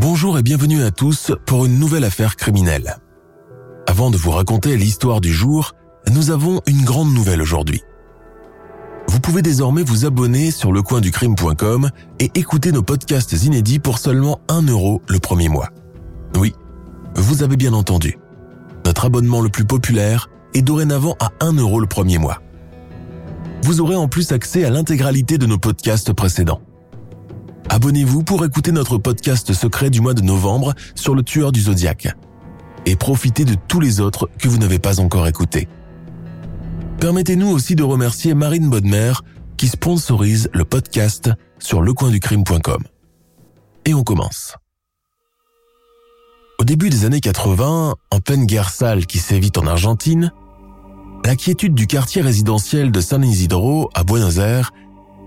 Bonjour et bienvenue à tous pour une nouvelle affaire criminelle. Avant de vous raconter l'histoire du jour, nous avons une grande nouvelle aujourd'hui. Vous pouvez désormais vous abonner sur lecoinducrime.com et écouter nos podcasts inédits pour seulement 1 euro le premier mois. Oui, vous avez bien entendu. Notre abonnement le plus populaire est dorénavant à 1 euro le premier mois. Vous aurez en plus accès à l'intégralité de nos podcasts précédents. Abonnez-vous pour écouter notre podcast secret du mois de novembre sur le tueur du zodiaque. Et profitez de tous les autres que vous n'avez pas encore écoutés. Permettez-nous aussi de remercier Marine Bodmer qui sponsorise le podcast sur lecoinducrime.com. Et on commence. Au début des années 80, en pleine guerre sale qui sévit en Argentine, la quiétude du quartier résidentiel de San Isidro à Buenos Aires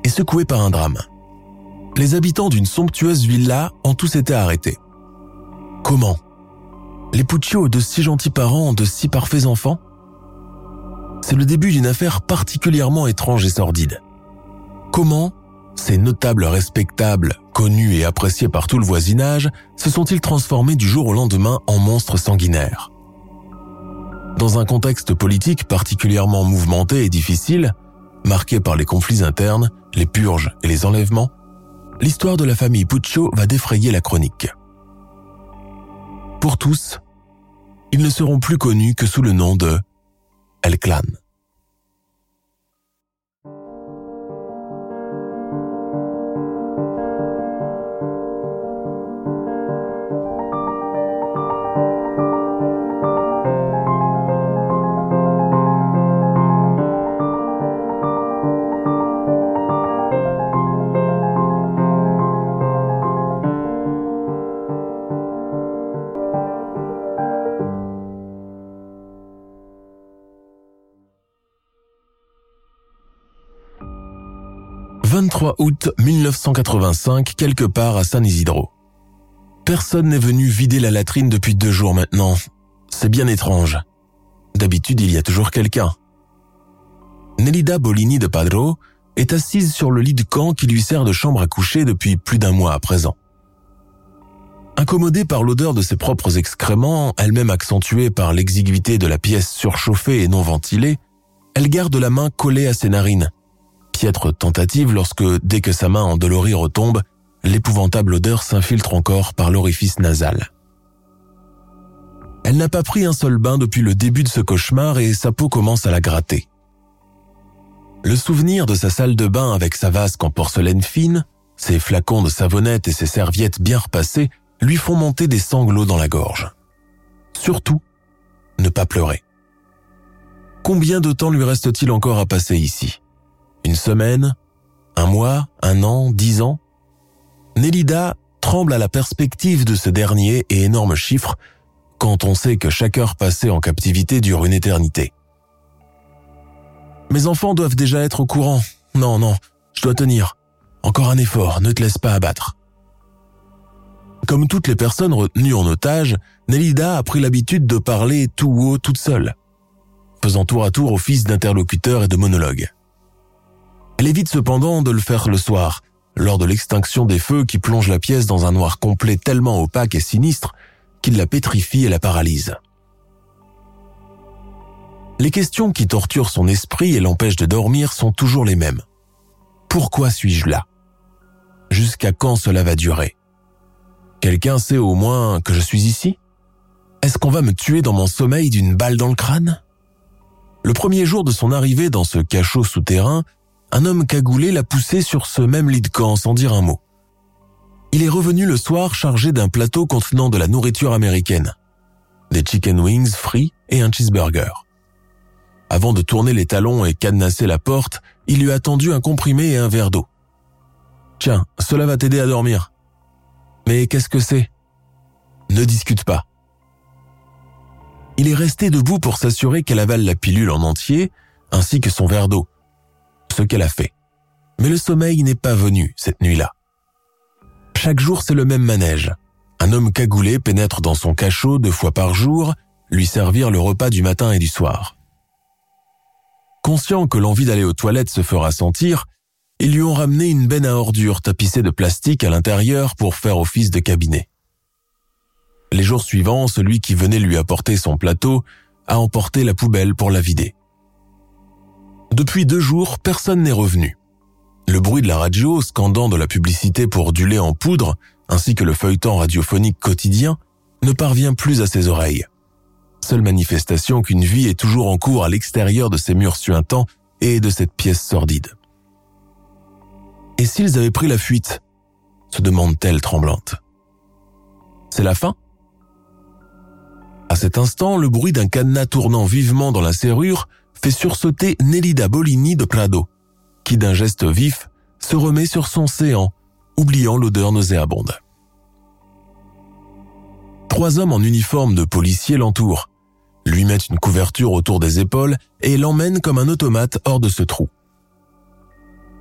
est secouée par un drame les habitants d'une somptueuse villa ont tous été arrêtés. Comment? Les Puccio, de si gentils parents, ont de si parfaits enfants? C'est le début d'une affaire particulièrement étrange et sordide. Comment ces notables respectables, connus et appréciés par tout le voisinage, se sont-ils transformés du jour au lendemain en monstres sanguinaires? Dans un contexte politique particulièrement mouvementé et difficile, marqué par les conflits internes, les purges et les enlèvements, l'histoire de la famille Puccio va défrayer la chronique. Pour tous, ils ne seront plus connus que sous le nom de El Clan. 23 août 1985, quelque part à San Isidro. Personne n'est venu vider la latrine depuis deux jours maintenant. C'est bien étrange. D'habitude, il y a toujours quelqu'un. Nelida Bolini de Padro est assise sur le lit de camp qui lui sert de chambre à coucher depuis plus d'un mois à présent. Incommodée par l'odeur de ses propres excréments, elle-même accentuée par l'exiguïté de la pièce surchauffée et non ventilée, elle garde la main collée à ses narines piètre tentative lorsque, dès que sa main endolorie retombe, l'épouvantable odeur s'infiltre encore par l'orifice nasal. Elle n'a pas pris un seul bain depuis le début de ce cauchemar et sa peau commence à la gratter. Le souvenir de sa salle de bain avec sa vasque en porcelaine fine, ses flacons de savonnette et ses serviettes bien repassées lui font monter des sanglots dans la gorge. Surtout, ne pas pleurer. Combien de temps lui reste-t-il encore à passer ici? Une semaine, un mois, un an, dix ans. Nélida tremble à la perspective de ce dernier et énorme chiffre quand on sait que chaque heure passée en captivité dure une éternité. Mes enfants doivent déjà être au courant. Non, non, je dois tenir. Encore un effort, ne te laisse pas abattre. Comme toutes les personnes retenues en otage, Nélida a pris l'habitude de parler tout haut toute seule, faisant tour à tour office d'interlocuteur et de monologue. Elle évite cependant de le faire le soir, lors de l'extinction des feux qui plongent la pièce dans un noir complet tellement opaque et sinistre qu'il la pétrifie et la paralyse. Les questions qui torturent son esprit et l'empêchent de dormir sont toujours les mêmes. Pourquoi suis-je là? Jusqu'à quand cela va durer? Quelqu'un sait au moins que je suis ici? Est-ce qu'on va me tuer dans mon sommeil d'une balle dans le crâne? Le premier jour de son arrivée dans ce cachot souterrain, un homme cagoulé l'a poussé sur ce même lit de camp sans dire un mot. Il est revenu le soir chargé d'un plateau contenant de la nourriture américaine, des chicken wings frits et un cheeseburger. Avant de tourner les talons et cadenasser la porte, il lui a tendu un comprimé et un verre d'eau. Tiens, cela va t'aider à dormir. Mais qu'est-ce que c'est? Ne discute pas. Il est resté debout pour s'assurer qu'elle avale la pilule en entier, ainsi que son verre d'eau. Ce qu'elle a fait. Mais le sommeil n'est pas venu cette nuit-là. Chaque jour, c'est le même manège. Un homme cagoulé pénètre dans son cachot deux fois par jour, lui servir le repas du matin et du soir. Conscient que l'envie d'aller aux toilettes se fera sentir, ils lui ont ramené une benne à ordures tapissée de plastique à l'intérieur pour faire office de cabinet. Les jours suivants, celui qui venait lui apporter son plateau a emporté la poubelle pour la vider. Depuis deux jours, personne n'est revenu. Le bruit de la radio, scandant de la publicité pour du lait en poudre, ainsi que le feuilleton radiophonique quotidien, ne parvient plus à ses oreilles. Seule manifestation qu'une vie est toujours en cours à l'extérieur de ces murs suintants et de cette pièce sordide. Et s'ils avaient pris la fuite? se demande-t-elle tremblante. C'est la fin? À cet instant, le bruit d'un cadenas tournant vivement dans la serrure fait sursauter Nelida Bolini de Prado, qui d'un geste vif se remet sur son séant, oubliant l'odeur nauséabonde. Trois hommes en uniforme de policier l'entourent, lui mettent une couverture autour des épaules et l'emmènent comme un automate hors de ce trou.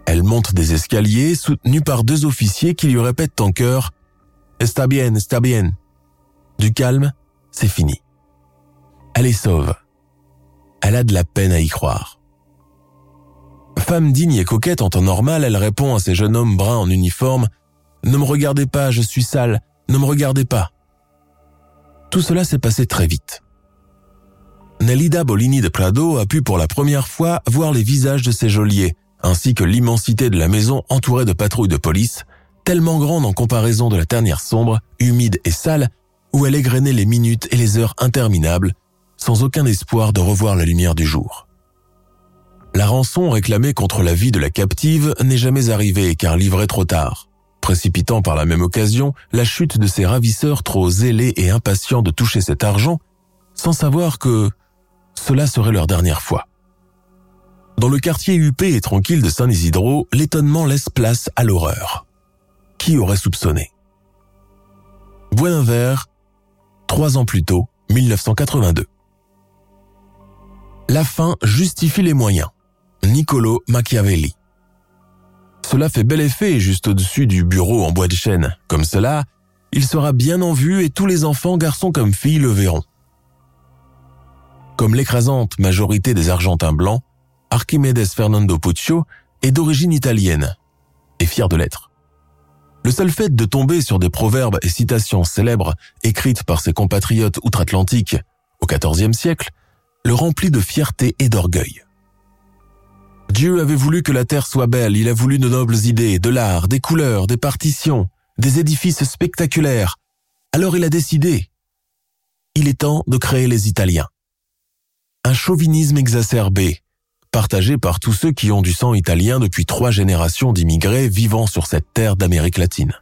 Elle monte des escaliers soutenue par deux officiers qui lui répètent en chœur ⁇ Está bien, está bien ⁇ Du calme, c'est fini. Elle est sauve. Elle a de la peine à y croire. Femme digne et coquette en temps normal, elle répond à ces jeunes hommes bruns en uniforme ⁇ Ne me regardez pas, je suis sale, ne me regardez pas ⁇ Tout cela s'est passé très vite. Nelida Bolini de Prado a pu pour la première fois voir les visages de ses geôliers, ainsi que l'immensité de la maison entourée de patrouilles de police, tellement grande en comparaison de la tanière sombre, humide et sale, où elle égrenait les minutes et les heures interminables, sans aucun espoir de revoir la lumière du jour. La rançon réclamée contre la vie de la captive n'est jamais arrivée car livrée trop tard, précipitant par la même occasion la chute de ses ravisseurs trop zélés et impatients de toucher cet argent, sans savoir que cela serait leur dernière fois. Dans le quartier huppé et tranquille de Saint-Isidro, l'étonnement laisse place à l'horreur. Qui aurait soupçonné? Vert, trois ans plus tôt, 1982. La fin justifie les moyens. Niccolo Machiavelli. Cela fait bel effet juste au-dessus du bureau en bois de chêne. Comme cela, il sera bien en vue et tous les enfants, garçons comme filles, le verront. Comme l'écrasante majorité des Argentins blancs, Archimedes Fernando Puccio est d'origine italienne et fier de l'être. Le seul fait de tomber sur des proverbes et citations célèbres écrites par ses compatriotes outre-Atlantique au XIVe siècle le remplit de fierté et d'orgueil. Dieu avait voulu que la terre soit belle, il a voulu de nobles idées, de l'art, des couleurs, des partitions, des édifices spectaculaires. Alors il a décidé. Il est temps de créer les Italiens. Un chauvinisme exacerbé, partagé par tous ceux qui ont du sang italien depuis trois générations d'immigrés vivant sur cette terre d'Amérique latine.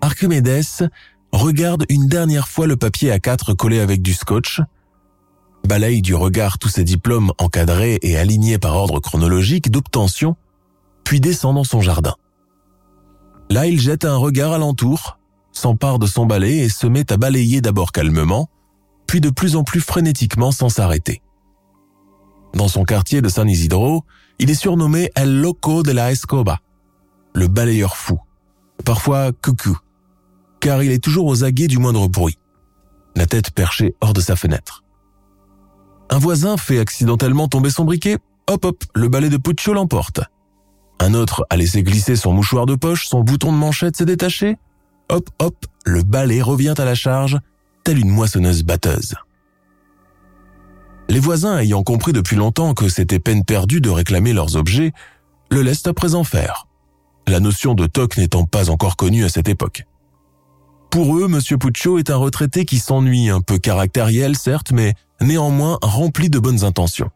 Archimedes regarde une dernière fois le papier à quatre collé avec du scotch, balaye du regard tous ses diplômes encadrés et alignés par ordre chronologique d'obtention, puis descend dans son jardin. Là, il jette un regard alentour, s'empare de son balai et se met à balayer d'abord calmement, puis de plus en plus frénétiquement sans s'arrêter. Dans son quartier de San Isidro, il est surnommé El Loco de la Escoba, le balayeur fou, parfois coucou, car il est toujours aux aguets du moindre bruit, la tête perchée hors de sa fenêtre. Un voisin fait accidentellement tomber son briquet, hop hop, le balai de Puccio l'emporte. Un autre a laissé glisser son mouchoir de poche, son bouton de manchette s'est détaché, hop hop, le balai revient à la charge, telle une moissonneuse batteuse. Les voisins ayant compris depuis longtemps que c'était peine perdue de réclamer leurs objets, le laissent à présent faire. La notion de toc n'étant pas encore connue à cette époque. Pour eux, M. Puccio est un retraité qui s'ennuie, un peu caractériel certes, mais néanmoins rempli de bonnes intentions.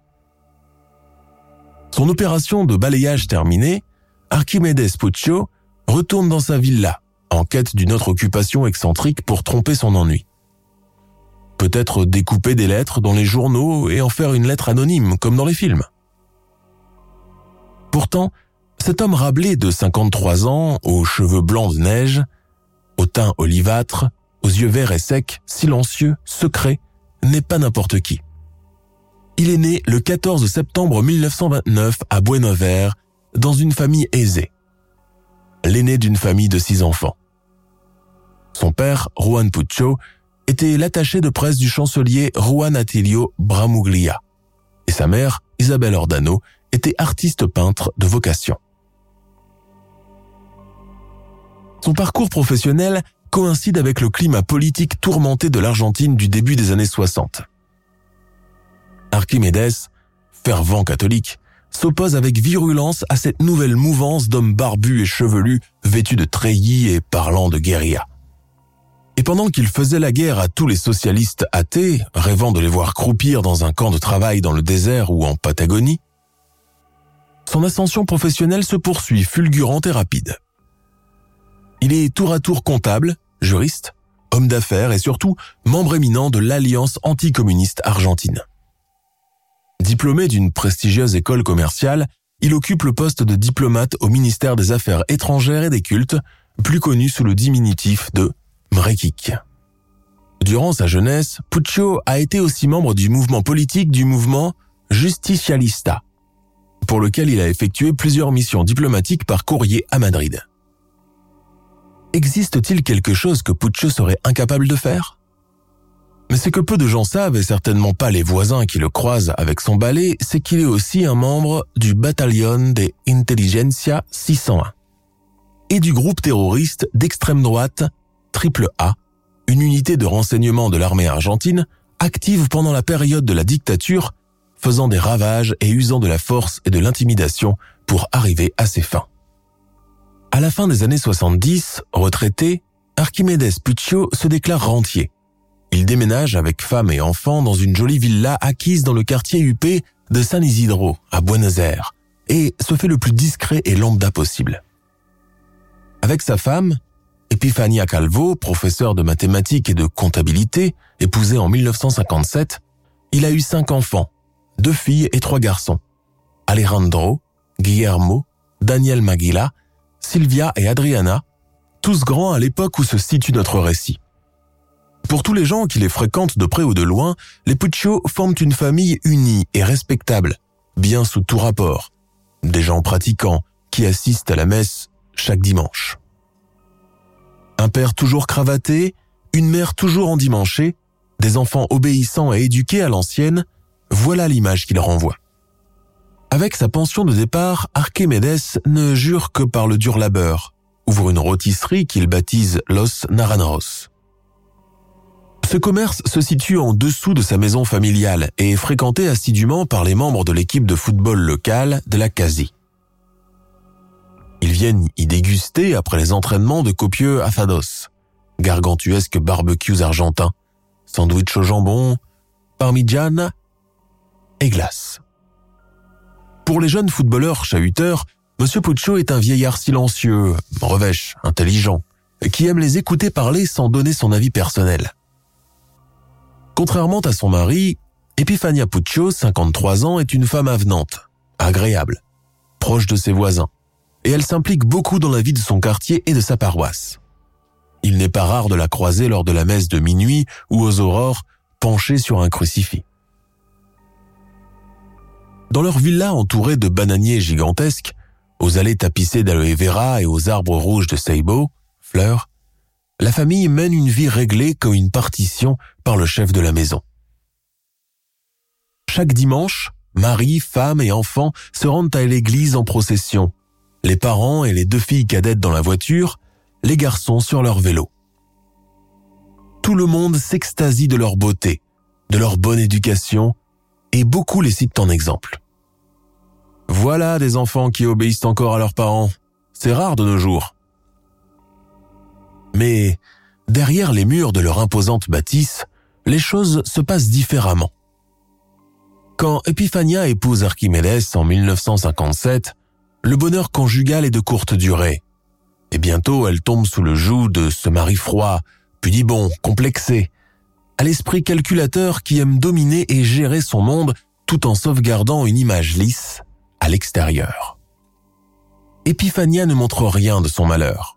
Son opération de balayage terminée, Archimedes Puccio retourne dans sa villa, en quête d'une autre occupation excentrique pour tromper son ennui. peut-être découper des lettres dans les journaux et en faire une lettre anonyme, comme dans les films. Pourtant, cet homme rablé de 53 ans, aux cheveux blancs de neige, au teint olivâtre, aux yeux verts et secs, silencieux, secret, n'est pas n'importe qui. Il est né le 14 septembre 1929 à Buenos Aires, dans une famille aisée. L'aîné d'une famille de six enfants. Son père, Juan Puccio, était l'attaché de presse du chancelier Juan Attilio Bramuglia. Et sa mère, Isabelle Ordano, était artiste peintre de vocation. Son parcours professionnel coïncide avec le climat politique tourmenté de l'Argentine du début des années 60. Archimedes, fervent catholique, s'oppose avec virulence à cette nouvelle mouvance d'hommes barbus et chevelus vêtus de treillis et parlant de guérilla. Et pendant qu'il faisait la guerre à tous les socialistes athées, rêvant de les voir croupir dans un camp de travail dans le désert ou en Patagonie, son ascension professionnelle se poursuit fulgurante et rapide. Il est tour à tour comptable, juriste, homme d'affaires et surtout membre éminent de l'Alliance anticommuniste argentine. Diplômé d'une prestigieuse école commerciale, il occupe le poste de diplomate au ministère des Affaires étrangères et des cultes, plus connu sous le diminutif de Mrekik. Durant sa jeunesse, Puccio a été aussi membre du mouvement politique du mouvement Justicialista, pour lequel il a effectué plusieurs missions diplomatiques par courrier à Madrid. Existe-t-il quelque chose que Puccio serait incapable de faire? Mais ce que peu de gens savent, et certainement pas les voisins qui le croisent avec son balai, c'est qu'il est aussi un membre du Bataillon de Intelligentsia 601 et du groupe terroriste d'extrême droite Triple A, une unité de renseignement de l'armée argentine active pendant la période de la dictature, faisant des ravages et usant de la force et de l'intimidation pour arriver à ses fins. À la fin des années 70, retraité, Archimedes Puccio se déclare rentier. Il déménage avec femme et enfants dans une jolie villa acquise dans le quartier huppé de San Isidro, à Buenos Aires, et se fait le plus discret et lambda possible. Avec sa femme, Epifania Calvo, professeur de mathématiques et de comptabilité, épousée en 1957, il a eu cinq enfants, deux filles et trois garçons. Alejandro, Guillermo, Daniel Maguila Sylvia et Adriana, tous grands à l'époque où se situe notre récit. Pour tous les gens qui les fréquentent de près ou de loin, les Puccio forment une famille unie et respectable, bien sous tout rapport. Des gens pratiquants qui assistent à la messe chaque dimanche. Un père toujours cravaté, une mère toujours endimanchée, des enfants obéissants et éduqués à l'ancienne, voilà l'image qu'il renvoie. Avec sa pension de départ, Archimedes ne jure que par le dur labeur, ouvre une rôtisserie qu'il baptise Los Naranjos. Ce commerce se situe en dessous de sa maison familiale et est fréquenté assidûment par les membres de l'équipe de football locale de la Casi. Ils viennent y déguster après les entraînements de copieux afados, gargantuesques barbecues argentins, sandwich au jambon, parmigiana et glace. Pour les jeunes footballeurs chahuteurs, M. Puccio est un vieillard silencieux, revêche, intelligent, qui aime les écouter parler sans donner son avis personnel. Contrairement à son mari, Epifania Puccio, 53 ans, est une femme avenante, agréable, proche de ses voisins, et elle s'implique beaucoup dans la vie de son quartier et de sa paroisse. Il n'est pas rare de la croiser lors de la messe de minuit ou aux aurores, penchée sur un crucifix. Dans leur villa entourée de bananiers gigantesques, aux allées tapissées d'aloe vera et aux arbres rouges de seibo, fleurs, la famille mène une vie réglée comme une partition par le chef de la maison. Chaque dimanche, mari, femme et enfants se rendent à l'église en procession, les parents et les deux filles cadettes dans la voiture, les garçons sur leur vélo. Tout le monde s'extasie de leur beauté, de leur bonne éducation et beaucoup les citent en exemple. Voilà des enfants qui obéissent encore à leurs parents. C'est rare de nos jours. Mais derrière les murs de leur imposante bâtisse, les choses se passent différemment. Quand Epiphania épouse Archimedes en 1957, le bonheur conjugal est de courte durée. Et bientôt, elle tombe sous le joug de ce mari froid, pudibond, complexé, à l'esprit calculateur qui aime dominer et gérer son monde tout en sauvegardant une image lisse à l'extérieur. Epiphania ne montre rien de son malheur.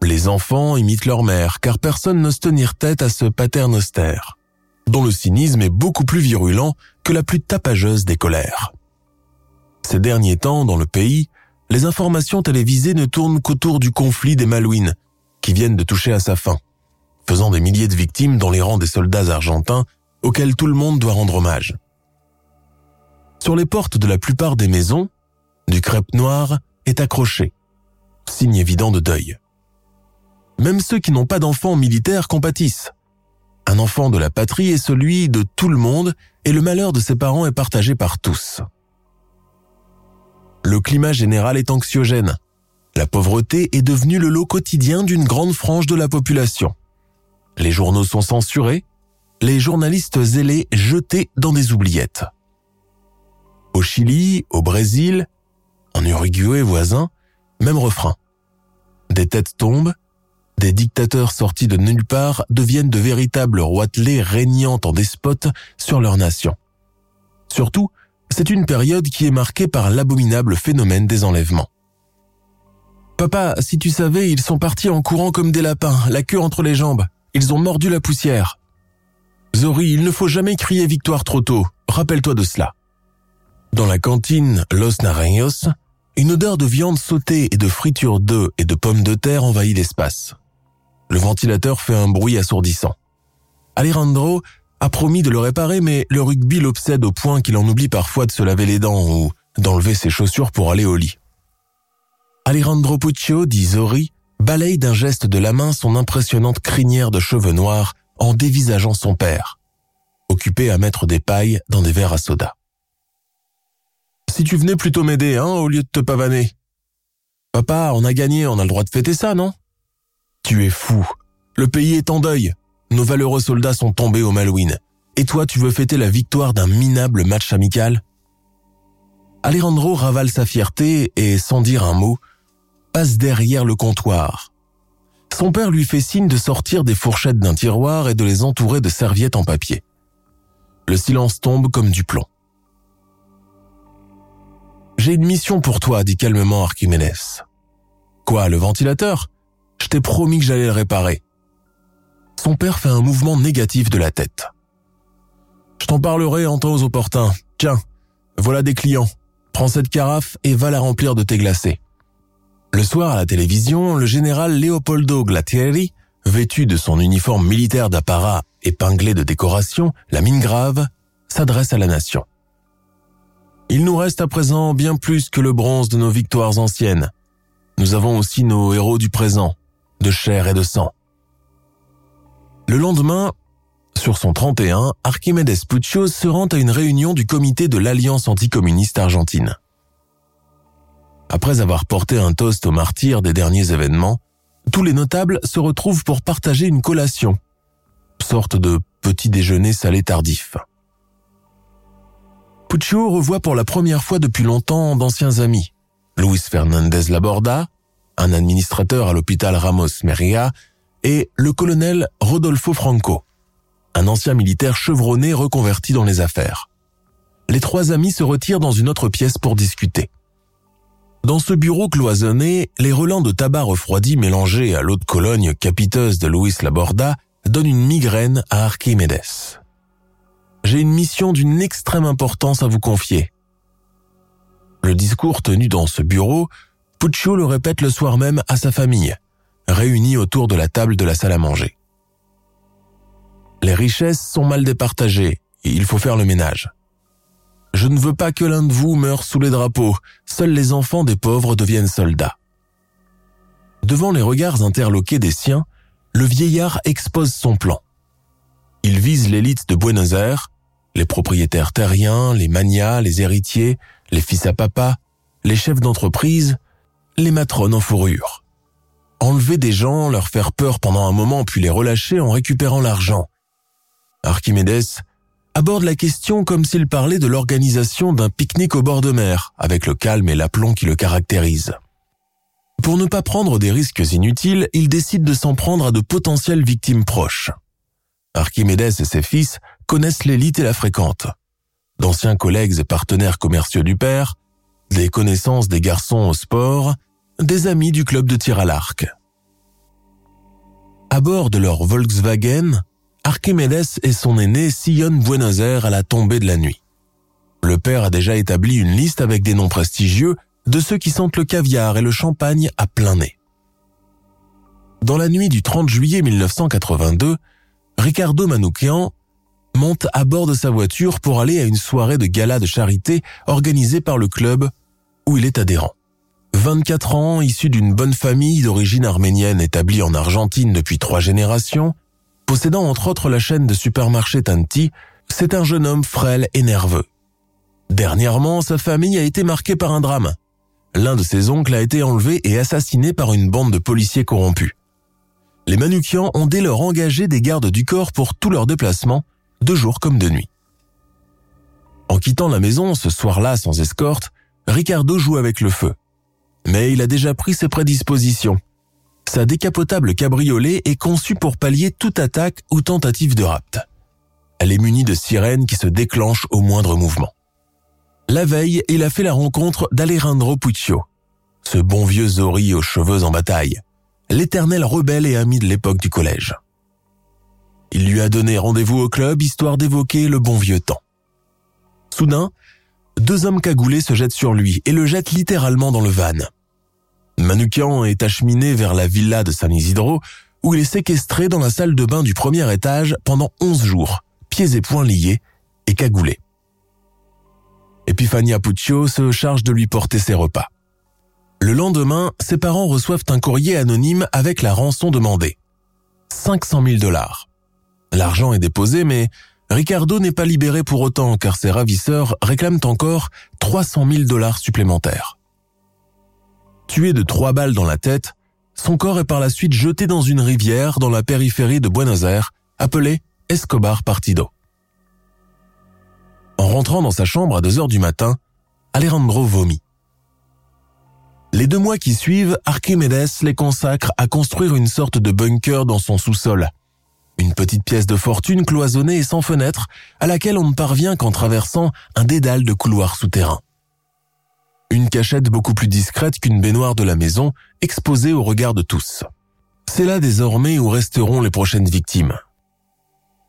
Les enfants imitent leur mère car personne n'ose tenir tête à ce paterne austère, dont le cynisme est beaucoup plus virulent que la plus tapageuse des colères. Ces derniers temps, dans le pays, les informations télévisées ne tournent qu'autour du conflit des Malouines, qui viennent de toucher à sa fin, faisant des milliers de victimes dans les rangs des soldats argentins auxquels tout le monde doit rendre hommage. Sur les portes de la plupart des maisons, du crêpe noir est accroché, signe évident de deuil. Même ceux qui n'ont pas d'enfants militaires compatissent. Un enfant de la patrie est celui de tout le monde et le malheur de ses parents est partagé par tous. Le climat général est anxiogène. La pauvreté est devenue le lot quotidien d'une grande frange de la population. Les journaux sont censurés, les journalistes zélés jetés dans des oubliettes. Au Chili, au Brésil, en Uruguay voisin, même refrain. Des têtes tombent, des dictateurs sortis de nulle part deviennent de véritables roitelets régnant en despotes sur leur nation. Surtout, c'est une période qui est marquée par l'abominable phénomène des enlèvements. Papa, si tu savais, ils sont partis en courant comme des lapins, la queue entre les jambes. Ils ont mordu la poussière. Zori, il ne faut jamais crier victoire trop tôt. Rappelle-toi de cela. Dans la cantine Los Naranjos, une odeur de viande sautée et de friture d'œufs et de pommes de terre envahit l'espace. Le ventilateur fait un bruit assourdissant. Alejandro a promis de le réparer, mais le rugby l'obsède au point qu'il en oublie parfois de se laver les dents ou d'enlever ses chaussures pour aller au lit. Alejandro Puccio, dit Zori, balaye d'un geste de la main son impressionnante crinière de cheveux noirs en dévisageant son père, occupé à mettre des pailles dans des verres à soda. Si tu venais plutôt m'aider, hein, au lieu de te pavaner. Papa, on a gagné, on a le droit de fêter ça, non? Tu es fou. Le pays est en deuil. Nos valeureux soldats sont tombés au Malouine. Et toi, tu veux fêter la victoire d'un minable match amical Alejandro ravale sa fierté et, sans dire un mot, passe derrière le comptoir. Son père lui fait signe de sortir des fourchettes d'un tiroir et de les entourer de serviettes en papier. Le silence tombe comme du plomb. J'ai une mission pour toi, dit calmement Archimedes. Quoi, le ventilateur? Je t'ai promis que j'allais le réparer. Son père fait un mouvement négatif de la tête. Je t'en parlerai en temps opportun. Tiens, voilà des clients. Prends cette carafe et va la remplir de thé glacé. Le soir à la télévision, le général Leopoldo Glatieri, vêtu de son uniforme militaire d'apparat épinglé de décorations, la mine grave, s'adresse à la nation. Il nous reste à présent bien plus que le bronze de nos victoires anciennes. Nous avons aussi nos héros du présent, de chair et de sang. Le lendemain, sur son 31, Archimedes Puccio se rend à une réunion du comité de l'Alliance anticommuniste argentine. Après avoir porté un toast aux martyrs des derniers événements, tous les notables se retrouvent pour partager une collation, sorte de petit déjeuner salé tardif. Puccio revoit pour la première fois depuis longtemps d'anciens amis, Luis Fernandez Laborda, un administrateur à l'hôpital Ramos Meria et le colonel Rodolfo Franco, un ancien militaire chevronné reconverti dans les affaires. Les trois amis se retirent dans une autre pièce pour discuter. Dans ce bureau cloisonné, les relents de tabac refroidi mélangés à l'eau de Cologne capiteuse de Luis Laborda donnent une migraine à Archimedes. J'ai une mission d'une extrême importance à vous confier. Le discours tenu dans ce bureau, Puccio le répète le soir même à sa famille, réunis autour de la table de la salle à manger. Les richesses sont mal départagées et il faut faire le ménage. Je ne veux pas que l'un de vous meure sous les drapeaux, seuls les enfants des pauvres deviennent soldats. Devant les regards interloqués des siens, le vieillard expose son plan. Il vise l'élite de Buenos Aires, les propriétaires terriens, les manias, les héritiers, les fils à papa, les chefs d'entreprise, les matrones en fourrure enlever des gens, leur faire peur pendant un moment puis les relâcher en récupérant l'argent. Archimédès aborde la question comme s'il parlait de l'organisation d'un pique-nique au bord de mer, avec le calme et l'aplomb qui le caractérisent. Pour ne pas prendre des risques inutiles, il décide de s'en prendre à de potentielles victimes proches. Archimedes et ses fils connaissent l'élite et la fréquentent. D'anciens collègues et partenaires commerciaux du père, des connaissances des garçons au sport, des amis du club de tir à l'arc. À bord de leur Volkswagen, Archimedes et son aîné sillonnent Buenos Aires à la tombée de la nuit. Le père a déjà établi une liste avec des noms prestigieux de ceux qui sentent le caviar et le champagne à plein nez. Dans la nuit du 30 juillet 1982, Ricardo Manoukian monte à bord de sa voiture pour aller à une soirée de gala de charité organisée par le club où il est adhérent. 24 ans, issu d'une bonne famille d'origine arménienne établie en Argentine depuis trois générations, possédant entre autres la chaîne de supermarchés Tanti, c'est un jeune homme frêle et nerveux. Dernièrement, sa famille a été marquée par un drame. L'un de ses oncles a été enlevé et assassiné par une bande de policiers corrompus. Les Manukians ont dès lors engagé des gardes du corps pour tous leurs déplacements, de jour comme de nuit. En quittant la maison ce soir-là sans escorte, Ricardo joue avec le feu. Mais il a déjà pris ses prédispositions. Sa décapotable cabriolet est conçue pour pallier toute attaque ou tentative de rapt. Elle est munie de sirènes qui se déclenchent au moindre mouvement. La veille, il a fait la rencontre d'Alejandro Puccio, ce bon vieux Zori aux cheveux en bataille, l'éternel rebelle et ami de l'époque du collège. Il lui a donné rendez-vous au club histoire d'évoquer le bon vieux temps. Soudain, deux hommes cagoulés se jettent sur lui et le jettent littéralement dans le van. Manukian est acheminé vers la villa de San Isidro, où il est séquestré dans la salle de bain du premier étage pendant 11 jours, pieds et poings liés et cagoulé. Epifania Puccio se charge de lui porter ses repas. Le lendemain, ses parents reçoivent un courrier anonyme avec la rançon demandée. 500 000 dollars. L'argent est déposé, mais Ricardo n'est pas libéré pour autant car ses ravisseurs réclament encore 300 000 dollars supplémentaires. Tué de trois balles dans la tête, son corps est par la suite jeté dans une rivière dans la périphérie de Buenos Aires, appelée Escobar Partido. En rentrant dans sa chambre à 2 heures du matin, Alejandro vomit. Les deux mois qui suivent, Archimedes les consacre à construire une sorte de bunker dans son sous-sol. Une petite pièce de fortune cloisonnée et sans fenêtre, à laquelle on ne parvient qu'en traversant un dédale de couloirs souterrains. Une cachette beaucoup plus discrète qu'une baignoire de la maison, exposée au regard de tous. C'est là désormais où resteront les prochaines victimes.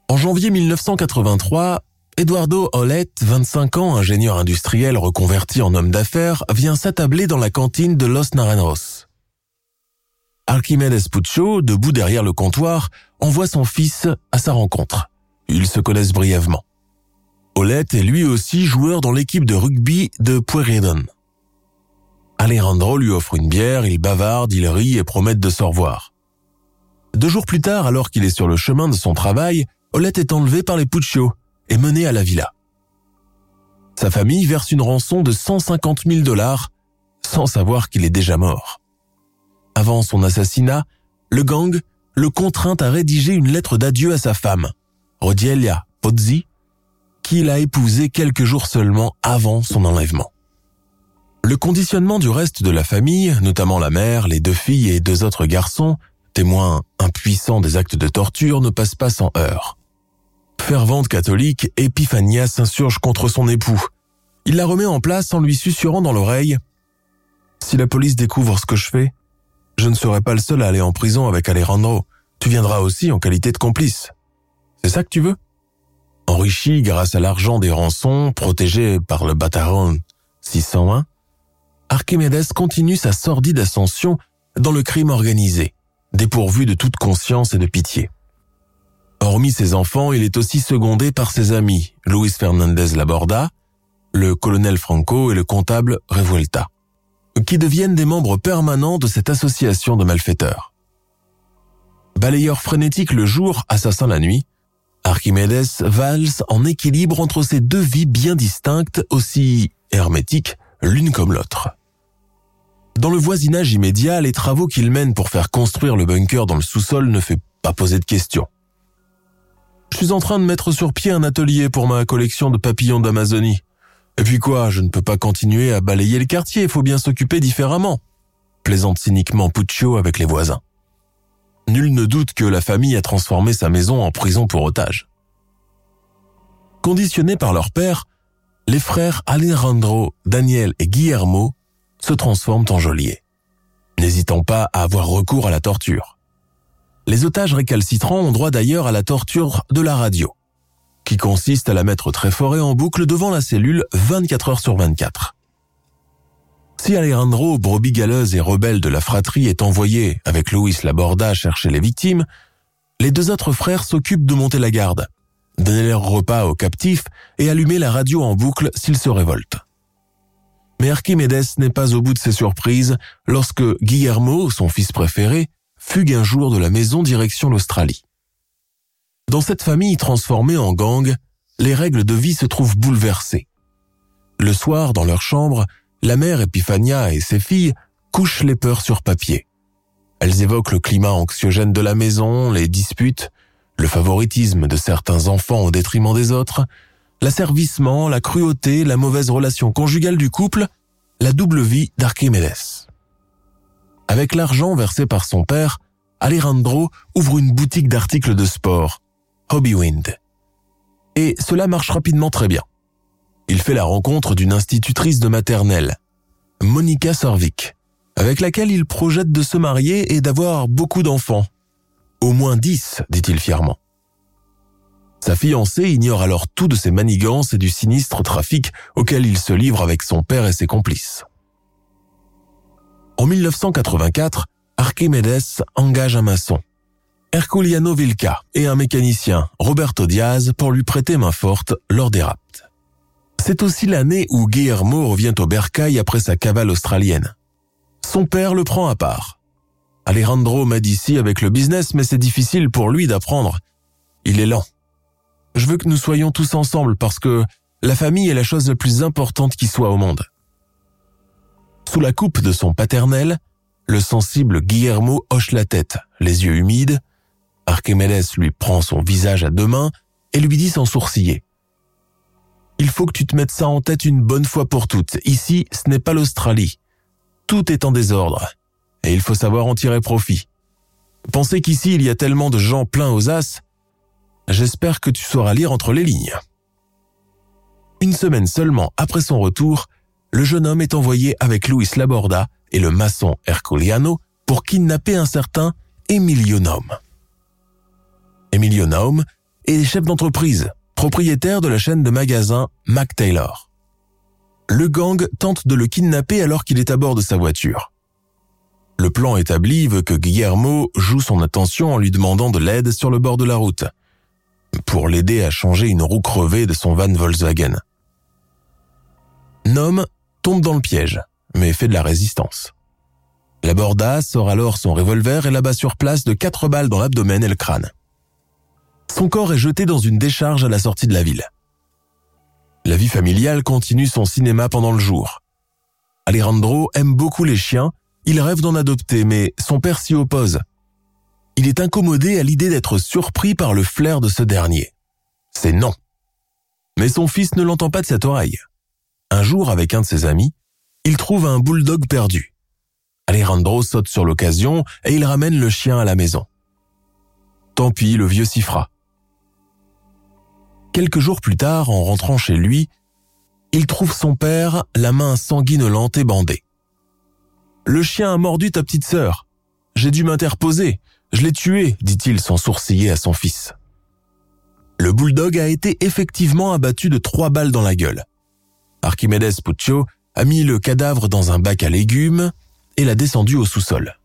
En janvier 1983, Eduardo Olet, 25 ans, ingénieur industriel reconverti en homme d'affaires, vient s'attabler dans la cantine de Los Naranjos. Archimedes Puccio, debout derrière le comptoir, envoie son fils à sa rencontre. Ils se connaissent brièvement. Olet est lui aussi joueur dans l'équipe de rugby de Pueyrredon. Alejandro lui offre une bière, il bavarde, il rit et promet de se revoir. Deux jours plus tard, alors qu'il est sur le chemin de son travail, Olet est enlevé par les Puccio est mené à la villa. Sa famille verse une rançon de 150 000 dollars sans savoir qu'il est déjà mort. Avant son assassinat, le gang le contraint à rédiger une lettre d'adieu à sa femme, Rodielia Pozzi, qu'il a épousée quelques jours seulement avant son enlèvement. Le conditionnement du reste de la famille, notamment la mère, les deux filles et deux autres garçons, témoins impuissants des actes de torture, ne passe pas sans heurts fervente catholique, Epiphania s'insurge contre son époux. Il la remet en place en lui susurrant dans l'oreille ⁇ Si la police découvre ce que je fais, je ne serai pas le seul à aller en prison avec Alejandro. Tu viendras aussi en qualité de complice. C'est ça que tu veux ?⁇ Enrichi grâce à l'argent des rançons, protégé par le Bataron 601, Archimedes continue sa sordide ascension dans le crime organisé, dépourvu de toute conscience et de pitié. Hormis ses enfants, il est aussi secondé par ses amis, Luis Fernandez Laborda, le colonel Franco et le comptable Revuelta, qui deviennent des membres permanents de cette association de malfaiteurs. Balayeur frénétique le jour, assassin la nuit, Archimedes valse en équilibre entre ces deux vies bien distinctes, aussi hermétiques l'une comme l'autre. Dans le voisinage immédiat, les travaux qu'il mène pour faire construire le bunker dans le sous-sol ne fait pas poser de questions. Je suis en train de mettre sur pied un atelier pour ma collection de papillons d'Amazonie. Et puis quoi, je ne peux pas continuer à balayer le quartier, il faut bien s'occuper différemment. Plaisante cyniquement Puccio avec les voisins. nul ne doute que la famille a transformé sa maison en prison pour otages. Conditionnés par leur père, les frères Alejandro, Daniel et Guillermo se transforment en geôliers, n'hésitant pas à avoir recours à la torture. Les otages récalcitrants ont droit d'ailleurs à la torture de la radio, qui consiste à la mettre très fort et en boucle devant la cellule 24 heures sur 24. Si Alejandro, brebis galeuse et rebelle de la fratrie, est envoyé avec Luis Laborda chercher les victimes, les deux autres frères s'occupent de monter la garde, donner leur repas aux captifs et allumer la radio en boucle s'ils se révoltent. Mais Archimedes n'est pas au bout de ses surprises lorsque Guillermo, son fils préféré, fugue un jour de la maison direction l'Australie. Dans cette famille transformée en gang, les règles de vie se trouvent bouleversées. Le soir, dans leur chambre, la mère Epiphania et ses filles couchent les peurs sur papier. Elles évoquent le climat anxiogène de la maison, les disputes, le favoritisme de certains enfants au détriment des autres, l'asservissement, la cruauté, la mauvaise relation conjugale du couple, la double vie d'Archimedes. Avec l'argent versé par son père, Alejandro ouvre une boutique d'articles de sport, Hobbywind. Et cela marche rapidement très bien. Il fait la rencontre d'une institutrice de maternelle, Monica Sorvik, avec laquelle il projette de se marier et d'avoir beaucoup d'enfants. Au moins dix, dit-il fièrement. Sa fiancée ignore alors tout de ses manigances et du sinistre trafic auquel il se livre avec son père et ses complices. En 1984, Archimedes engage un maçon, Herculiano Vilca, et un mécanicien, Roberto Diaz, pour lui prêter main forte lors des rapts. C'est aussi l'année où Guillermo revient au bercail après sa cavale australienne. Son père le prend à part. Alejandro m'aide ici avec le business, mais c'est difficile pour lui d'apprendre. Il est lent. Je veux que nous soyons tous ensemble parce que la famille est la chose la plus importante qui soit au monde. Sous la coupe de son paternel, le sensible Guillermo hoche la tête, les yeux humides. Archimedes lui prend son visage à deux mains et lui dit sans sourciller. Il faut que tu te mettes ça en tête une bonne fois pour toutes. Ici, ce n'est pas l'Australie. Tout est en désordre. Et il faut savoir en tirer profit. Pensez qu'ici, il y a tellement de gens pleins aux as. J'espère que tu sauras lire entre les lignes. Une semaine seulement après son retour, le jeune homme est envoyé avec Luis Laborda et le maçon Herculiano pour kidnapper un certain Emilio Naum. Emilio Naum est chef d'entreprise, propriétaire de la chaîne de magasins Mac Taylor. Le gang tente de le kidnapper alors qu'il est à bord de sa voiture. Le plan établi veut que Guillermo joue son attention en lui demandant de l'aide sur le bord de la route, pour l'aider à changer une roue crevée de son van Volkswagen. Nom tombe dans le piège, mais fait de la résistance. La borda sort alors son revolver et l'abat sur place de quatre balles dans l'abdomen et le crâne. Son corps est jeté dans une décharge à la sortie de la ville. La vie familiale continue son cinéma pendant le jour. Alejandro aime beaucoup les chiens, il rêve d'en adopter, mais son père s'y oppose. Il est incommodé à l'idée d'être surpris par le flair de ce dernier. C'est non. Mais son fils ne l'entend pas de cette oreille. Un jour, avec un de ses amis, il trouve un bulldog perdu. Alejandro saute sur l'occasion et il ramène le chien à la maison. Tant pis, le vieux s'y fera. Quelques jours plus tard, en rentrant chez lui, il trouve son père, la main sanguinolente et bandée. Le chien a mordu ta petite sœur. J'ai dû m'interposer. Je l'ai tué, dit-il sans sourciller à son fils. Le bulldog a été effectivement abattu de trois balles dans la gueule. Archimedes Puccio a mis le cadavre dans un bac à légumes et l'a descendu au sous-sol.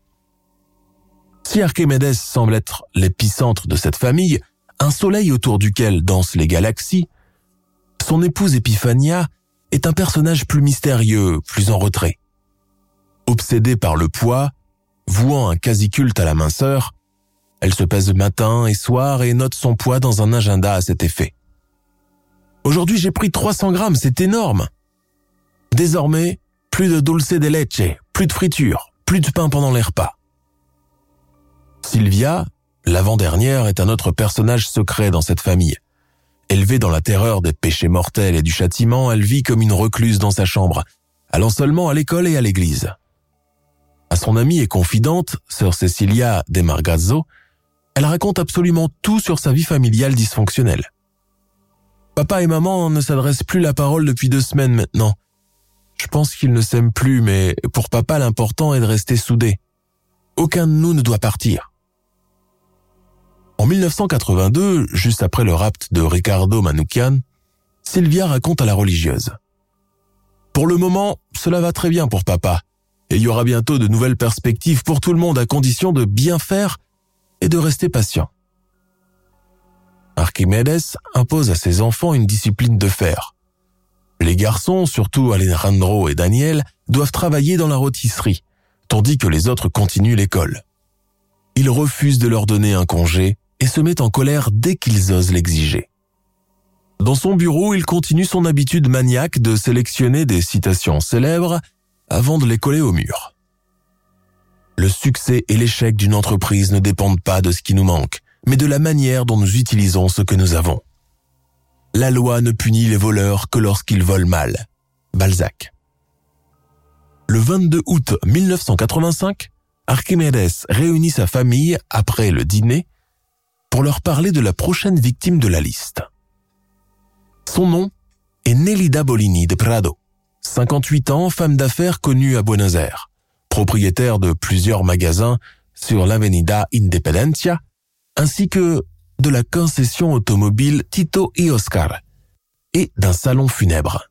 Si Archimedes semble être l'épicentre de cette famille, un soleil autour duquel dansent les galaxies, son épouse Epiphania est un personnage plus mystérieux, plus en retrait. Obsédée par le poids, vouant un quasi-culte à la minceur, elle se pèse matin et soir et note son poids dans un agenda à cet effet. Aujourd'hui j'ai pris 300 grammes, c'est énorme. Désormais, plus de dulce de leche, plus de friture, plus de pain pendant les repas. Sylvia, l'avant-dernière, est un autre personnage secret dans cette famille. Élevée dans la terreur des péchés mortels et du châtiment, elle vit comme une recluse dans sa chambre, allant seulement à l'école et à l'église. À son amie et confidente, sœur Cecilia De Margazzo, elle raconte absolument tout sur sa vie familiale dysfonctionnelle. Papa et maman ne s'adressent plus la parole depuis deux semaines maintenant. Je pense qu'ils ne s'aiment plus, mais pour papa l'important est de rester soudé. Aucun de nous ne doit partir. En 1982, juste après le rapt de Ricardo Manoukian, Sylvia raconte à la religieuse. Pour le moment, cela va très bien pour papa, il y aura bientôt de nouvelles perspectives pour tout le monde à condition de bien faire et de rester patient. Archimedes impose à ses enfants une discipline de fer. Les garçons, surtout Alejandro et Daniel, doivent travailler dans la rôtisserie, tandis que les autres continuent l'école. Il refuse de leur donner un congé et se met en colère dès qu'ils osent l'exiger. Dans son bureau, il continue son habitude maniaque de sélectionner des citations célèbres avant de les coller au mur. Le succès et l'échec d'une entreprise ne dépendent pas de ce qui nous manque, mais de la manière dont nous utilisons ce que nous avons. La loi ne punit les voleurs que lorsqu'ils volent mal. Balzac. Le 22 août 1985, Archimedes réunit sa famille après le dîner pour leur parler de la prochaine victime de la liste. Son nom est Nelida Bolini de Prado, 58 ans, femme d'affaires connue à Buenos Aires, propriétaire de plusieurs magasins sur l'Avenida Independencia, ainsi que de la concession automobile Tito y Oscar et d'un salon funèbre.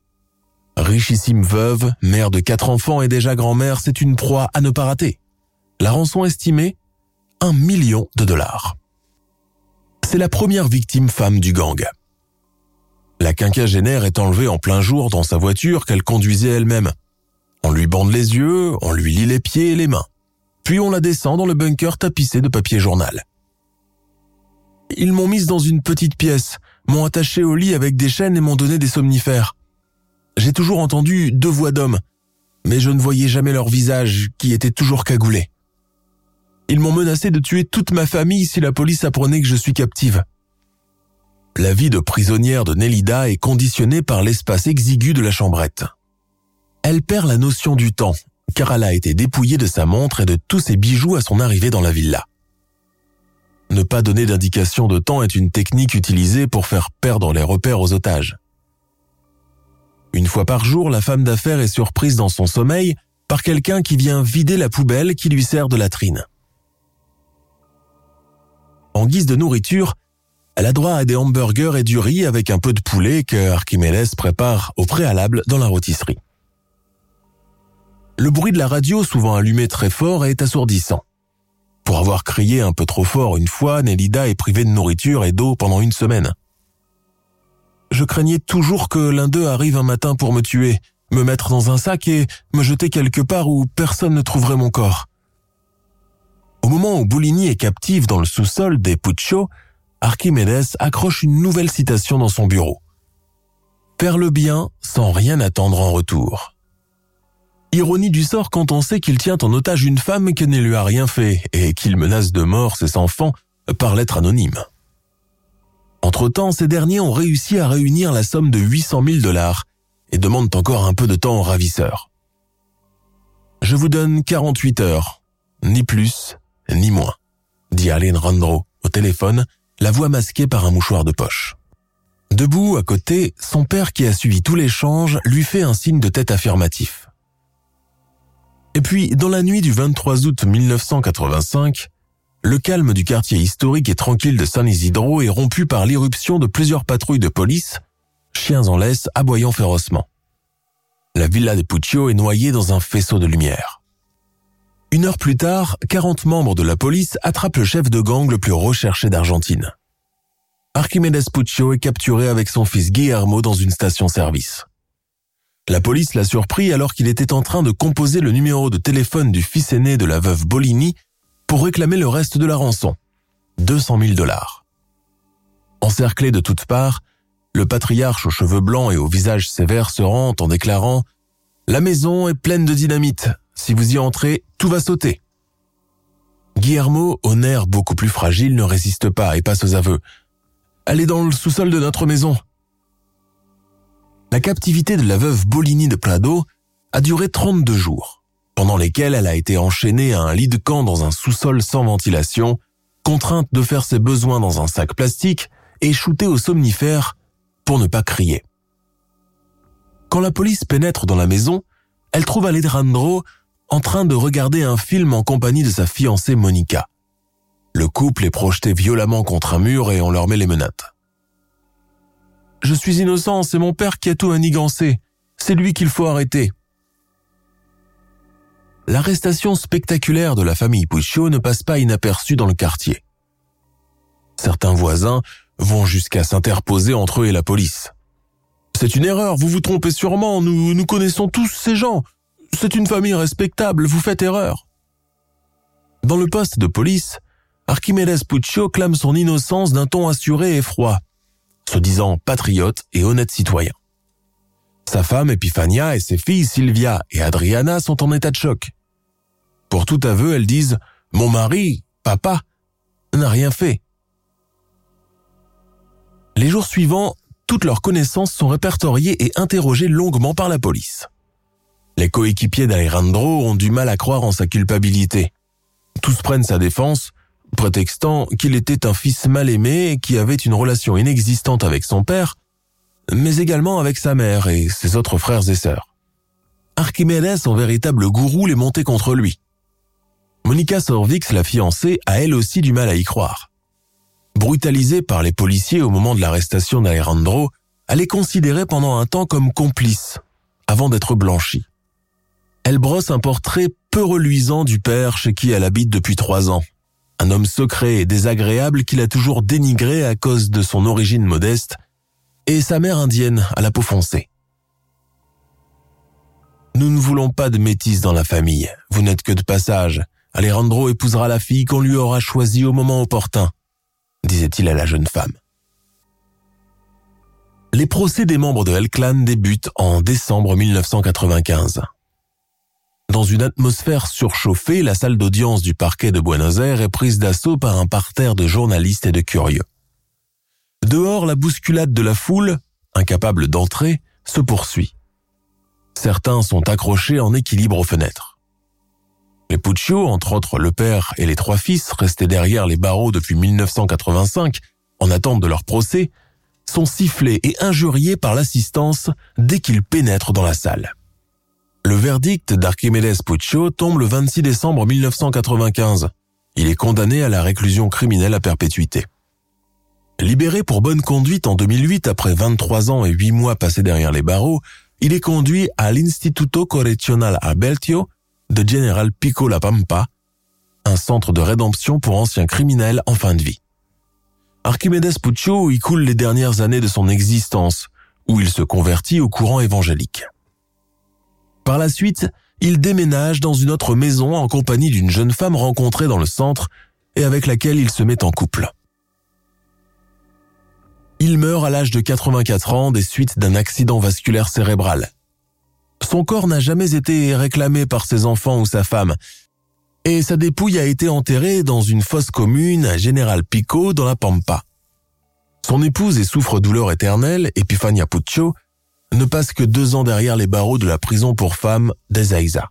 Richissime veuve, mère de quatre enfants et déjà grand-mère, c'est une proie à ne pas rater. La rançon estimée Un million de dollars. C'est la première victime femme du gang. La quinquagénaire est enlevée en plein jour dans sa voiture qu'elle conduisait elle-même. On lui bande les yeux, on lui lie les pieds et les mains. Puis on la descend dans le bunker tapissé de papier journal. Ils m'ont mise dans une petite pièce, m'ont attachée au lit avec des chaînes et m'ont donné des somnifères. J'ai toujours entendu deux voix d'hommes, mais je ne voyais jamais leur visage qui était toujours cagoulé. Ils m'ont menacé de tuer toute ma famille si la police apprenait que je suis captive. La vie de prisonnière de Nelida est conditionnée par l'espace exigu de la chambrette. Elle perd la notion du temps, car elle a été dépouillée de sa montre et de tous ses bijoux à son arrivée dans la villa. Ne pas donner d'indication de temps est une technique utilisée pour faire perdre les repères aux otages. Une fois par jour, la femme d'affaires est surprise dans son sommeil par quelqu'un qui vient vider la poubelle qui lui sert de latrine. En guise de nourriture, elle a droit à des hamburgers et du riz avec un peu de poulet que Archimedes prépare au préalable dans la rôtisserie. Le bruit de la radio, souvent allumé très fort, est assourdissant. Pour avoir crié un peu trop fort une fois, Nelida est privée de nourriture et d'eau pendant une semaine. Je craignais toujours que l'un d'eux arrive un matin pour me tuer, me mettre dans un sac et me jeter quelque part où personne ne trouverait mon corps. Au moment où Boulini est captive dans le sous-sol des Puccio, Archimedes accroche une nouvelle citation dans son bureau. Faire le bien sans rien attendre en retour. Ironie du sort quand on sait qu'il tient en otage une femme qui ne lui a rien fait et qu'il menace de mort ses enfants par lettre anonyme. Entre-temps, ces derniers ont réussi à réunir la somme de 800 000 dollars et demandent encore un peu de temps aux ravisseurs. Je vous donne 48 heures, ni plus, ni moins, dit Aline Randro au téléphone, la voix masquée par un mouchoir de poche. Debout à côté, son père qui a suivi tout l'échange lui fait un signe de tête affirmatif. Et puis, dans la nuit du 23 août 1985, le calme du quartier historique et tranquille de San Isidro est rompu par l'irruption de plusieurs patrouilles de police, chiens en laisse aboyant férocement. La villa de Puccio est noyée dans un faisceau de lumière. Une heure plus tard, 40 membres de la police attrapent le chef de gang le plus recherché d'Argentine. Archimedes Puccio est capturé avec son fils Guillermo dans une station-service. La police l'a surpris alors qu'il était en train de composer le numéro de téléphone du fils aîné de la veuve Bolini pour réclamer le reste de la rançon, 200 000 dollars. Encerclé de toutes parts, le patriarche aux cheveux blancs et au visage sévère se rend en déclarant ⁇ La maison est pleine de dynamite, si vous y entrez, tout va sauter ⁇ Guillermo, au nerf beaucoup plus fragile, ne résiste pas et passe aux aveux. ⁇ Elle est dans le sous-sol de notre maison, la captivité de la veuve Bolini de Prado a duré 32 jours. pendant lesquelles elle a été enchaînée à un lit de camp dans un sous-sol sans ventilation, contrainte de faire ses besoins dans un sac plastique et shootée au somnifère pour ne pas crier. Quand la police pénètre dans la maison, elle trouve Alejandro en train de regarder un film en compagnie de sa fiancée Monica. Le couple est projeté violemment contre un mur et on leur met les menottes. Je suis innocent, c'est mon père qui a tout manigancé. C'est lui qu'il faut arrêter. L'arrestation spectaculaire de la famille Puccio ne passe pas inaperçue dans le quartier. Certains voisins vont jusqu'à s'interposer entre eux et la police. C'est une erreur, vous vous trompez sûrement, nous, nous connaissons tous ces gens. C'est une famille respectable, vous faites erreur. Dans le poste de police, Archimedes Puccio clame son innocence d'un ton assuré et froid, se disant patriote et honnête citoyen. Sa femme Epifania et ses filles Sylvia et Adriana sont en état de choc. Pour tout aveu, elles disent ⁇ Mon mari, papa, n'a rien fait ⁇ Les jours suivants, toutes leurs connaissances sont répertoriées et interrogées longuement par la police. Les coéquipiers d'Alejandro ont du mal à croire en sa culpabilité. Tous prennent sa défense, prétextant qu'il était un fils mal aimé qui avait une relation inexistante avec son père, mais également avec sa mère et ses autres frères et sœurs. Archimedes, son véritable gourou, les montait contre lui. Monica Sorvix, la fiancée, a elle aussi du mal à y croire. Brutalisée par les policiers au moment de l'arrestation d'Alejandro, elle est considérée pendant un temps comme complice, avant d'être blanchie. Elle brosse un portrait peu reluisant du père chez qui elle habite depuis trois ans. Un homme secret et désagréable qu'il a toujours dénigré à cause de son origine modeste, et sa mère indienne à la peau foncée. Nous ne voulons pas de métis dans la famille. Vous n'êtes que de passage. Alejandro épousera la fille qu'on lui aura choisie au moment opportun disait-il à la jeune femme. Les procès des membres de El Clan débutent en décembre 1995. Dans une atmosphère surchauffée, la salle d'audience du parquet de Buenos Aires est prise d'assaut par un parterre de journalistes et de curieux. Dehors, la bousculade de la foule, incapable d'entrer, se poursuit. Certains sont accrochés en équilibre aux fenêtres. Les Puccio, entre autres le père et les trois fils, restés derrière les barreaux depuis 1985, en attente de leur procès, sont sifflés et injuriés par l'assistance dès qu'ils pénètrent dans la salle. Le verdict d'Archimedes Puccio tombe le 26 décembre 1995. Il est condamné à la réclusion criminelle à perpétuité. Libéré pour bonne conduite en 2008 après 23 ans et 8 mois passés derrière les barreaux, il est conduit à l'Instituto Correccional Abeltio de General Pico La Pampa, un centre de rédemption pour anciens criminels en fin de vie. Archimedes Puccio y coule les dernières années de son existence, où il se convertit au courant évangélique. Par la suite, il déménage dans une autre maison en compagnie d'une jeune femme rencontrée dans le centre et avec laquelle il se met en couple. Il meurt à l'âge de 84 ans des suites d'un accident vasculaire cérébral. Son corps n'a jamais été réclamé par ses enfants ou sa femme, et sa dépouille a été enterrée dans une fosse commune à General Pico dans la Pampa. Son épouse et souffre-douleur éternelle, Epifania Puccio, ne passe que deux ans derrière les barreaux de la prison pour femmes d'Ezaiza.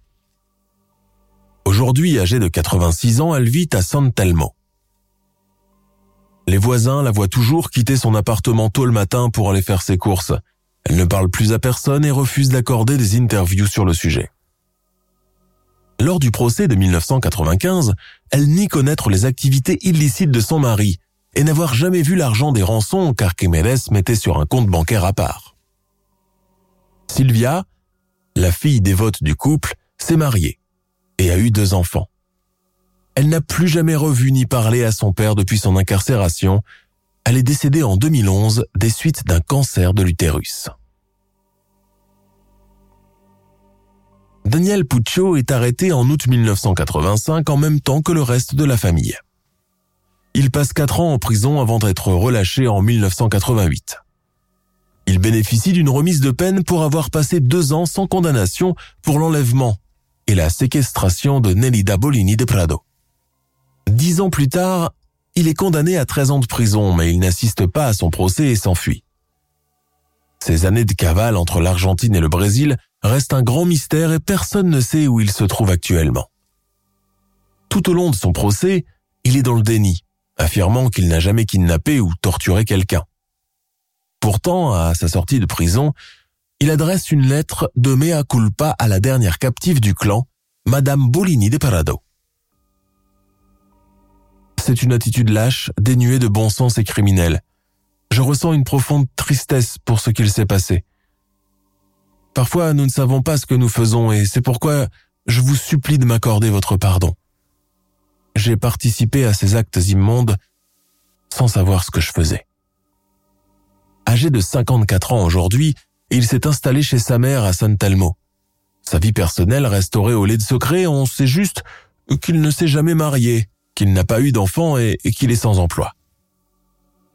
Aujourd'hui âgée de 86 ans, elle vit à San Telmo. Les voisins la voient toujours quitter son appartement tôt le matin pour aller faire ses courses, elle ne parle plus à personne et refuse d'accorder des interviews sur le sujet. Lors du procès de 1995, elle nie connaître les activités illicites de son mari et n'avoir jamais vu l'argent des rançons qu'Archimedes mettait sur un compte bancaire à part. Sylvia, la fille dévote du couple, s'est mariée et a eu deux enfants. Elle n'a plus jamais revu ni parlé à son père depuis son incarcération elle est décédée en 2011 des suites d'un cancer de l'utérus. Daniel Puccio est arrêté en août 1985 en même temps que le reste de la famille. Il passe quatre ans en prison avant d'être relâché en 1988. Il bénéficie d'une remise de peine pour avoir passé deux ans sans condamnation pour l'enlèvement et la séquestration de Nelida Bolini de Prado. Dix ans plus tard, il est condamné à 13 ans de prison, mais il n'assiste pas à son procès et s'enfuit. Ces années de cavale entre l'Argentine et le Brésil reste un grand mystère et personne ne sait où il se trouve actuellement. Tout au long de son procès, il est dans le déni, affirmant qu'il n'a jamais kidnappé ou torturé quelqu'un. Pourtant, à sa sortie de prison, il adresse une lettre de mea culpa à la dernière captive du clan, Madame Bolini de Parado. C'est une attitude lâche, dénuée de bon sens et criminelle. Je ressens une profonde tristesse pour ce qu'il s'est passé. Parfois, nous ne savons pas ce que nous faisons et c'est pourquoi je vous supplie de m'accorder votre pardon. J'ai participé à ces actes immondes sans savoir ce que je faisais. Âgé de 54 ans aujourd'hui, il s'est installé chez sa mère à San Telmo. Sa vie personnelle restaurée au lait de secret, on sait juste qu'il ne s'est jamais marié, qu'il n'a pas eu d'enfant et, qu'il est sans emploi.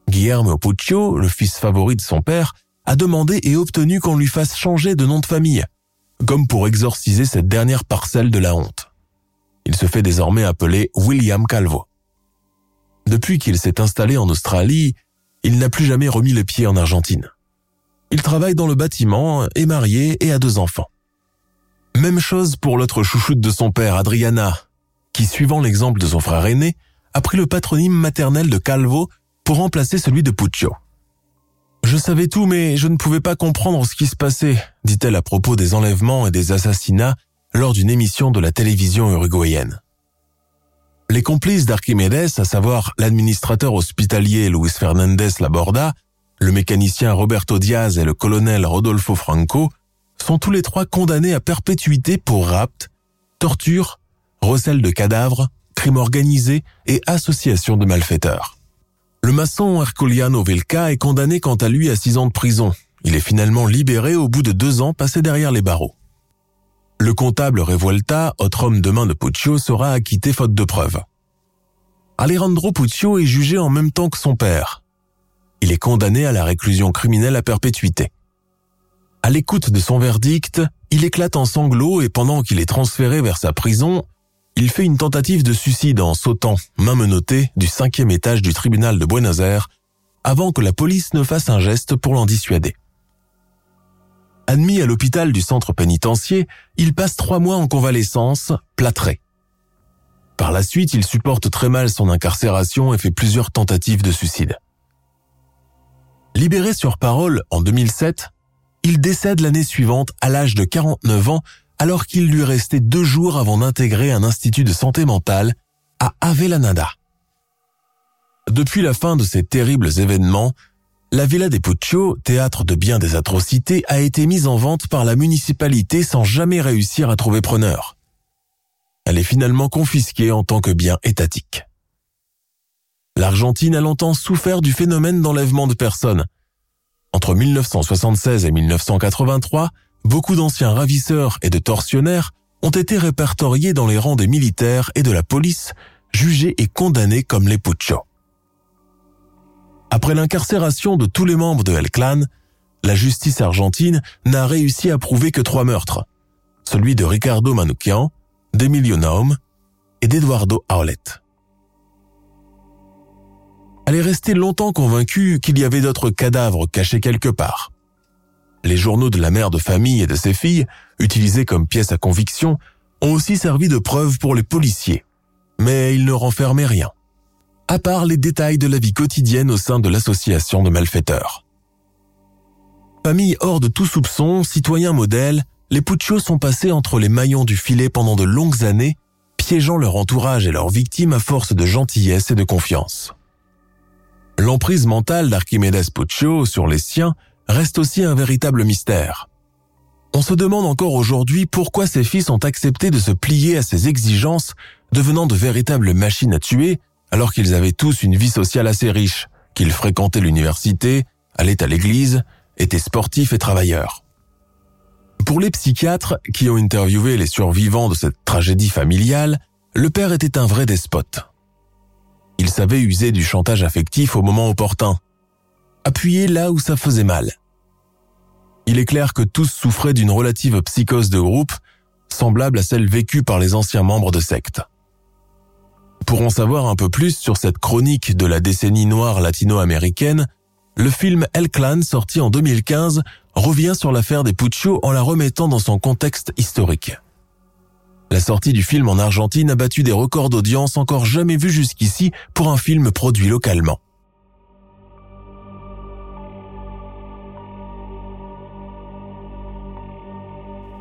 Guillermo Puccio, le fils favori de son père, a demandé et obtenu qu'on lui fasse changer de nom de famille, comme pour exorciser cette dernière parcelle de la honte. Il se fait désormais appeler William Calvo. Depuis qu'il s'est installé en Australie, il n'a plus jamais remis le pied en Argentine. Il travaille dans le bâtiment, est marié et a deux enfants. Même chose pour l'autre chouchoute de son père, Adriana, qui, suivant l'exemple de son frère aîné, a pris le patronyme maternel de Calvo pour remplacer celui de Puccio. Je savais tout, mais je ne pouvais pas comprendre ce qui se passait, dit-elle à propos des enlèvements et des assassinats lors d'une émission de la télévision uruguayenne. Les complices d'Archimedes, à savoir l'administrateur hospitalier Luis Fernandez Laborda, le mécanicien Roberto Diaz et le colonel Rodolfo Franco, sont tous les trois condamnés à perpétuité pour rapt, torture, recel de cadavres, crime organisé et association de malfaiteurs. Le maçon Herculiano Velka est condamné quant à lui à six ans de prison. Il est finalement libéré au bout de deux ans passés derrière les barreaux. Le comptable Revuelta, autre homme de main de Puccio, sera acquitté faute de preuves. Alejandro Puccio est jugé en même temps que son père. Il est condamné à la réclusion criminelle à perpétuité. À l'écoute de son verdict, il éclate en sanglots et pendant qu'il est transféré vers sa prison, il fait une tentative de suicide en sautant, main menottée, du cinquième étage du tribunal de Buenos Aires, avant que la police ne fasse un geste pour l'en dissuader. Admis à l'hôpital du centre pénitentiaire, il passe trois mois en convalescence, plâtré. Par la suite, il supporte très mal son incarcération et fait plusieurs tentatives de suicide. Libéré sur parole en 2007, il décède l'année suivante à l'âge de 49 ans alors qu'il lui restait deux jours avant d'intégrer un institut de santé mentale à Avellaneda. Depuis la fin de ces terribles événements, la Villa des Puccio, théâtre de bien des atrocités, a été mise en vente par la municipalité sans jamais réussir à trouver preneur. Elle est finalement confisquée en tant que bien étatique. L'Argentine a longtemps souffert du phénomène d'enlèvement de personnes. Entre 1976 et 1983, beaucoup d'anciens ravisseurs et de tortionnaires ont été répertoriés dans les rangs des militaires et de la police, jugés et condamnés comme les Puccio. Après l'incarcération de tous les membres de El Clan, la justice argentine n'a réussi à prouver que trois meurtres. Celui de Ricardo Manoukian, d'Emilio Naum et d'Eduardo Aulet. Elle est restée longtemps convaincue qu'il y avait d'autres cadavres cachés quelque part. Les journaux de la mère de famille et de ses filles, utilisés comme pièces à conviction, ont aussi servi de preuve pour les policiers. Mais ils ne renfermaient rien à part les détails de la vie quotidienne au sein de l'association de malfaiteurs. Famille hors de tout soupçon, citoyens modèles, les Puccio sont passés entre les maillons du filet pendant de longues années, piégeant leur entourage et leurs victimes à force de gentillesse et de confiance. L'emprise mentale d'Archimedes Puccio sur les siens reste aussi un véritable mystère. On se demande encore aujourd'hui pourquoi ses fils ont accepté de se plier à ses exigences, devenant de véritables machines à tuer alors qu'ils avaient tous une vie sociale assez riche, qu'ils fréquentaient l'université, allaient à l'église, étaient sportifs et travailleurs. Pour les psychiatres qui ont interviewé les survivants de cette tragédie familiale, le père était un vrai despote. Il savait user du chantage affectif au moment opportun, appuyer là où ça faisait mal. Il est clair que tous souffraient d'une relative psychose de groupe, semblable à celle vécue par les anciens membres de secte. Pour en savoir un peu plus sur cette chronique de la décennie noire latino-américaine, le film El Clan, sorti en 2015, revient sur l'affaire des Puccio en la remettant dans son contexte historique. La sortie du film en Argentine a battu des records d'audience encore jamais vus jusqu'ici pour un film produit localement.